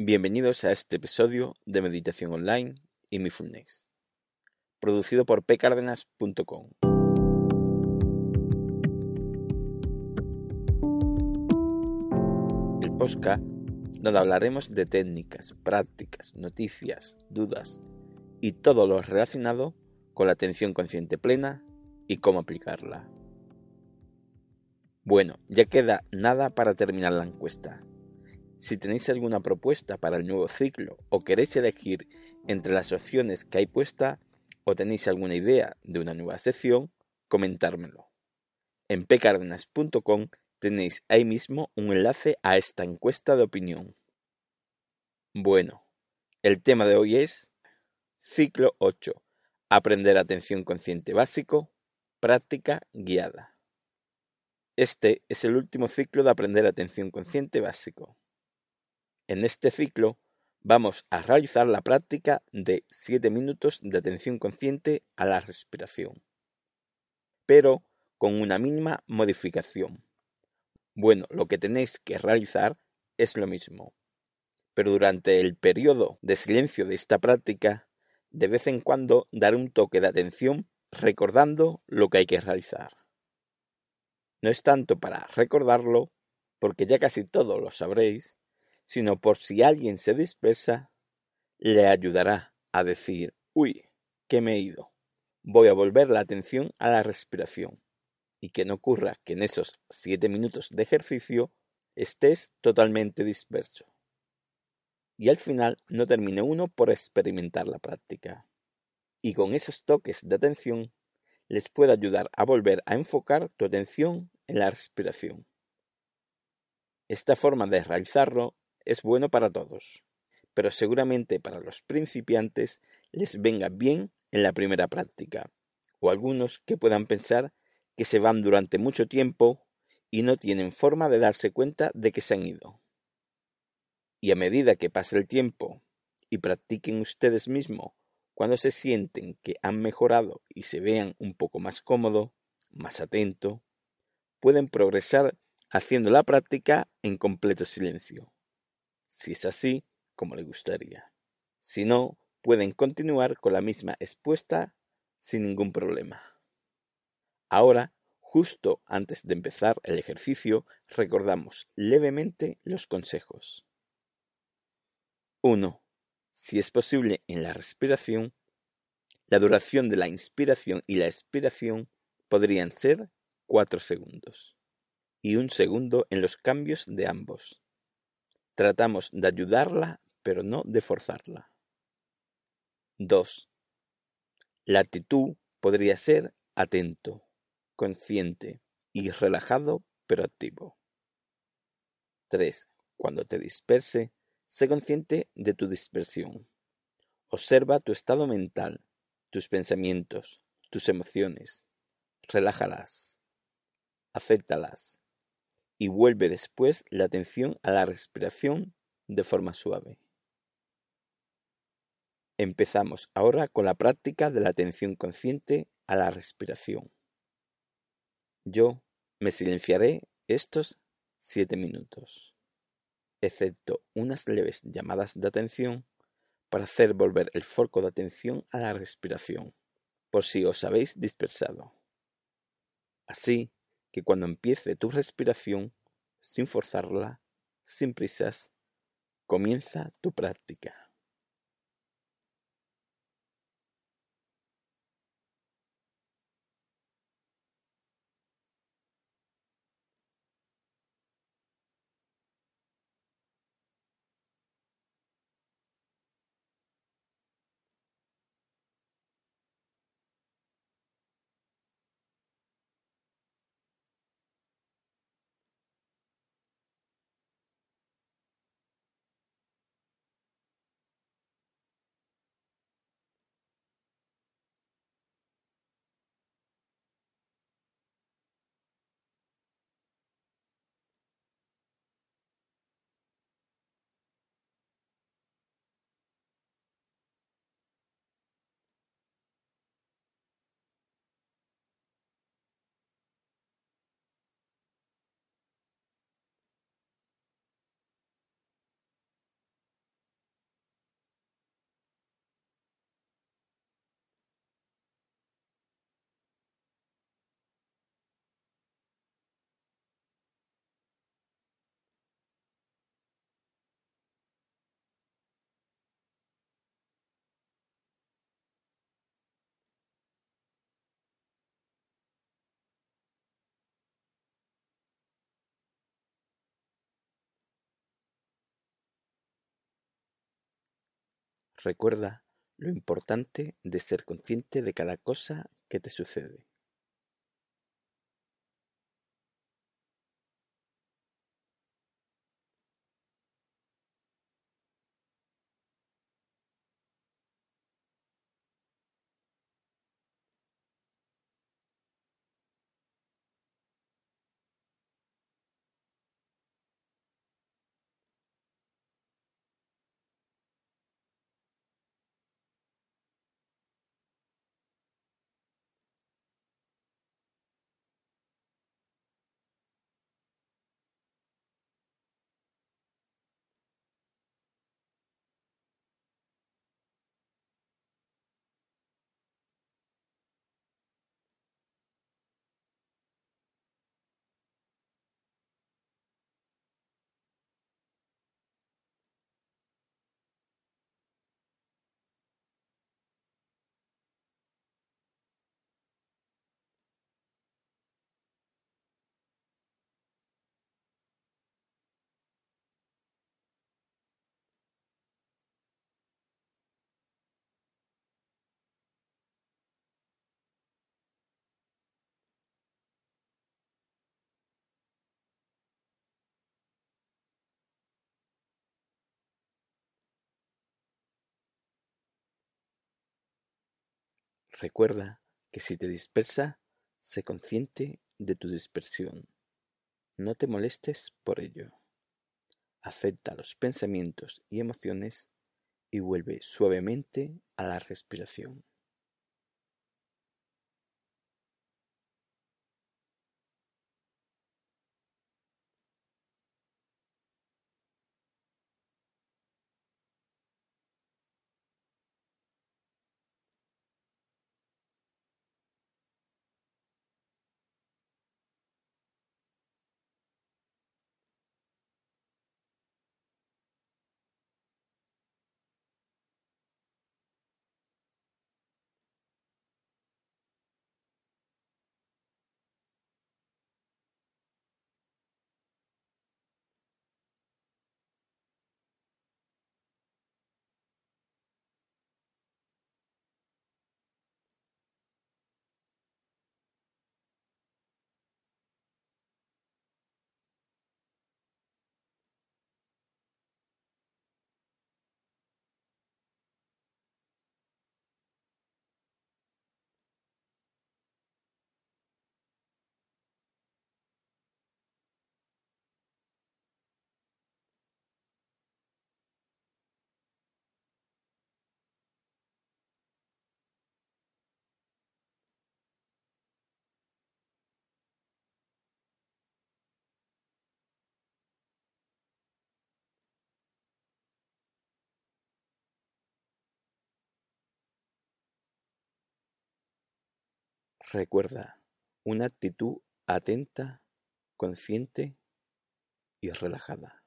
Bienvenidos a este episodio de Meditación Online y Mindfulness, producido por pcardenas.com. El podcast donde hablaremos de técnicas, prácticas, noticias, dudas y todo lo relacionado con la atención consciente plena y cómo aplicarla. Bueno, ya queda nada para terminar la encuesta. Si tenéis alguna propuesta para el nuevo ciclo o queréis elegir entre las opciones que hay puesta o tenéis alguna idea de una nueva sección, comentármelo. En pcardenas.com tenéis ahí mismo un enlace a esta encuesta de opinión. Bueno, el tema de hoy es Ciclo 8. Aprender atención consciente básico, práctica guiada. Este es el último ciclo de aprender atención consciente básico. En este ciclo vamos a realizar la práctica de 7 minutos de atención consciente a la respiración, pero con una mínima modificación. Bueno, lo que tenéis que realizar es lo mismo, pero durante el periodo de silencio de esta práctica, de vez en cuando dar un toque de atención recordando lo que hay que realizar. No es tanto para recordarlo, porque ya casi todo lo sabréis, sino por si alguien se dispersa, le ayudará a decir, uy, que me he ido. Voy a volver la atención a la respiración y que no ocurra que en esos siete minutos de ejercicio estés totalmente disperso. Y al final no termine uno por experimentar la práctica. Y con esos toques de atención les puede ayudar a volver a enfocar tu atención en la respiración. Esta forma de realizarlo es bueno para todos, pero seguramente para los principiantes les venga bien en la primera práctica, o algunos que puedan pensar que se van durante mucho tiempo y no tienen forma de darse cuenta de que se han ido. Y a medida que pase el tiempo y practiquen ustedes mismos cuando se sienten que han mejorado y se vean un poco más cómodo, más atento, pueden progresar haciendo la práctica en completo silencio si es así como le gustaría. Si no, pueden continuar con la misma expuesta sin ningún problema. Ahora, justo antes de empezar el ejercicio, recordamos levemente los consejos. 1. Si es posible en la respiración, la duración de la inspiración y la expiración podrían ser 4 segundos y un segundo en los cambios de ambos. Tratamos de ayudarla, pero no de forzarla. 2. La actitud podría ser atento, consciente y relajado, pero activo. 3. Cuando te disperse, sé consciente de tu dispersión. Observa tu estado mental, tus pensamientos, tus emociones. Relájalas. Acéptalas y vuelve después la atención a la respiración de forma suave. Empezamos ahora con la práctica de la atención consciente a la respiración. Yo me silenciaré estos siete minutos, excepto unas leves llamadas de atención para hacer volver el foco de atención a la respiración, por si os habéis dispersado. Así que cuando empiece tu respiración, sin forzarla, sin prisas, comienza tu práctica. Recuerda lo importante de ser consciente de cada cosa que te sucede. Recuerda que si te dispersa, sé consciente de tu dispersión. No te molestes por ello. Acepta los pensamientos y emociones y vuelve suavemente a la respiración. Recuerda una actitud atenta, consciente y relajada.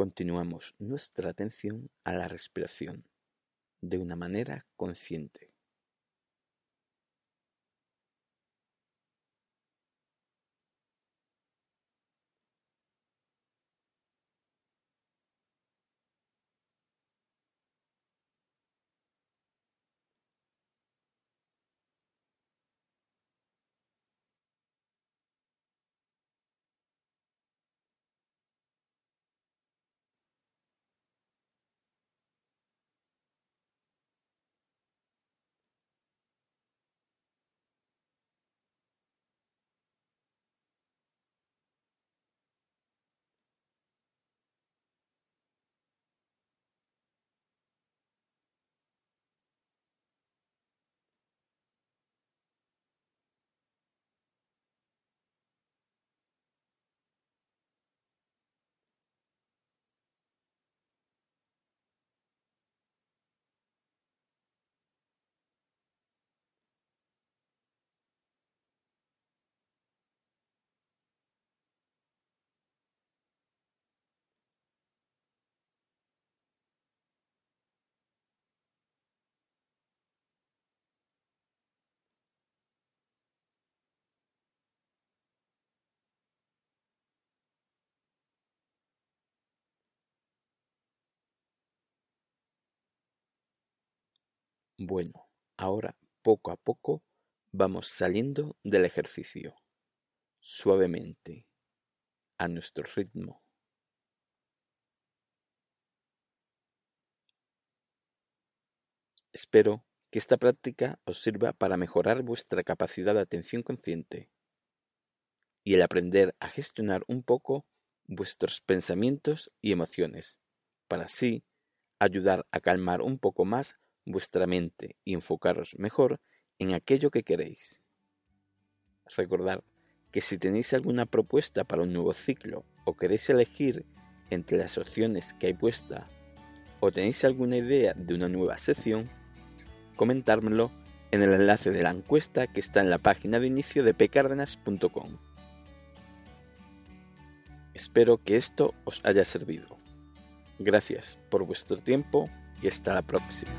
Continuamos nuestra atención a la respiración de una manera consciente. Bueno, ahora poco a poco vamos saliendo del ejercicio, suavemente, a nuestro ritmo. Espero que esta práctica os sirva para mejorar vuestra capacidad de atención consciente y el aprender a gestionar un poco vuestros pensamientos y emociones, para así ayudar a calmar un poco más vuestra mente y enfocaros mejor en aquello que queréis. Recordad que si tenéis alguna propuesta para un nuevo ciclo o queréis elegir entre las opciones que hay puesta o tenéis alguna idea de una nueva sección, comentármelo en el enlace de la encuesta que está en la página de inicio de pcardenas.com. Espero que esto os haya servido. Gracias por vuestro tiempo y hasta la próxima.